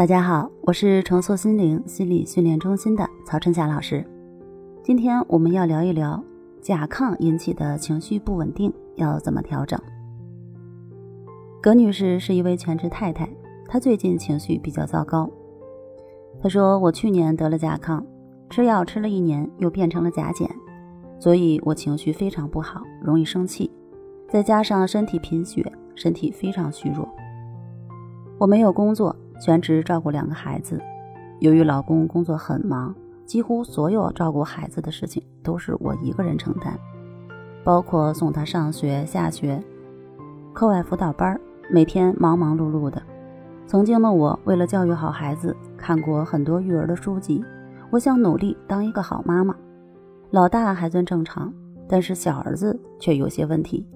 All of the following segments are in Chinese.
大家好，我是重塑心灵心理训练中心的曹春霞老师。今天我们要聊一聊甲亢引起的情绪不稳定要怎么调整。葛女士是一位全职太太，她最近情绪比较糟糕。她说：“我去年得了甲亢，吃药吃了一年，又变成了甲减，所以我情绪非常不好，容易生气，再加上身体贫血，身体非常虚弱。我没有工作。”全职照顾两个孩子，由于老公工作很忙，几乎所有照顾孩子的事情都是我一个人承担，包括送他上学、下学、课外辅导班，每天忙忙碌碌的。曾经的我为了教育好孩子，看过很多育儿的书籍，我想努力当一个好妈妈。老大还算正常，但是小儿子却有些问题，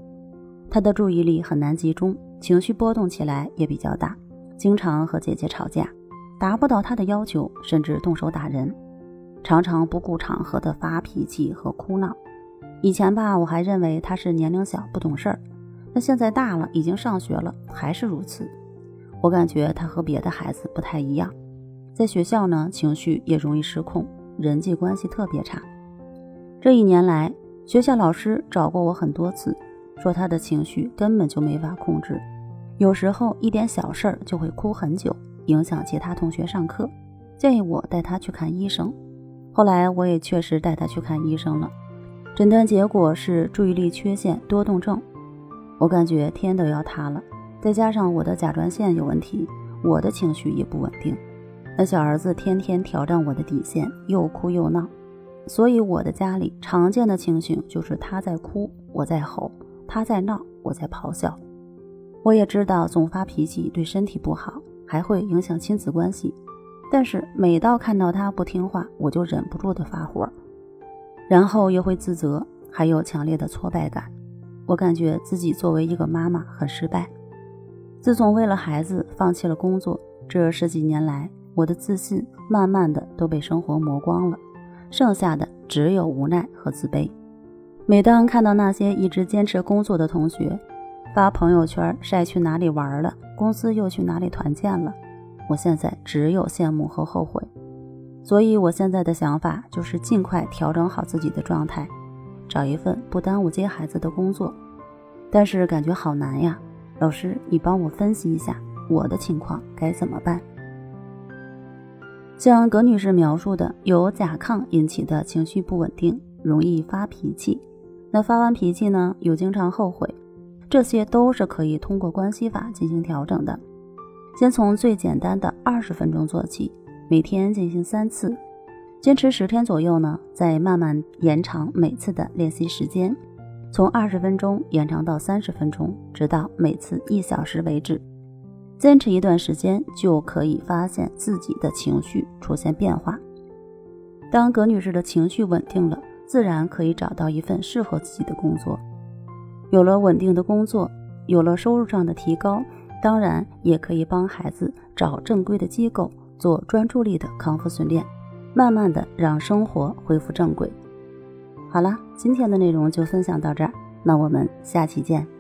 他的注意力很难集中，情绪波动起来也比较大。经常和姐姐吵架，达不到她的要求，甚至动手打人，常常不顾场合的发脾气和哭闹。以前吧，我还认为他是年龄小不懂事儿，那现在大了，已经上学了，还是如此。我感觉他和别的孩子不太一样，在学校呢，情绪也容易失控，人际关系特别差。这一年来，学校老师找过我很多次，说他的情绪根本就没法控制。有时候一点小事儿就会哭很久，影响其他同学上课，建议我带他去看医生。后来我也确实带他去看医生了，诊断结果是注意力缺陷多动症。我感觉天都要塌了，再加上我的甲状腺有问题，我的情绪也不稳定。那小儿子天天挑战我的底线，又哭又闹，所以我的家里常见的情形就是他在哭，我在吼；他在闹，我在咆哮。我也知道总发脾气对身体不好，还会影响亲子关系。但是每到看到他不听话，我就忍不住的发火，然后又会自责，还有强烈的挫败感。我感觉自己作为一个妈妈很失败。自从为了孩子放弃了工作，这十几年来，我的自信慢慢的都被生活磨光了，剩下的只有无奈和自卑。每当看到那些一直坚持工作的同学，发朋友圈晒去哪里玩了，公司又去哪里团建了，我现在只有羡慕和后悔。所以，我现在的想法就是尽快调整好自己的状态，找一份不耽误接孩子的工作。但是感觉好难呀，老师，你帮我分析一下我的情况该怎么办？像葛女士描述的，由甲亢引起的情绪不稳定，容易发脾气。那发完脾气呢，又经常后悔。这些都是可以通过关系法进行调整的。先从最简单的二十分钟做起，每天进行三次，坚持十天左右呢，再慢慢延长每次的练习时间，从二十分钟延长到三十分钟，直到每次一小时为止。坚持一段时间，就可以发现自己的情绪出现变化。当葛女士的情绪稳定了，自然可以找到一份适合自己的工作。有了稳定的工作，有了收入上的提高，当然也可以帮孩子找正规的机构做专注力的康复训练，慢慢的让生活恢复正轨。好了，今天的内容就分享到这儿，那我们下期见。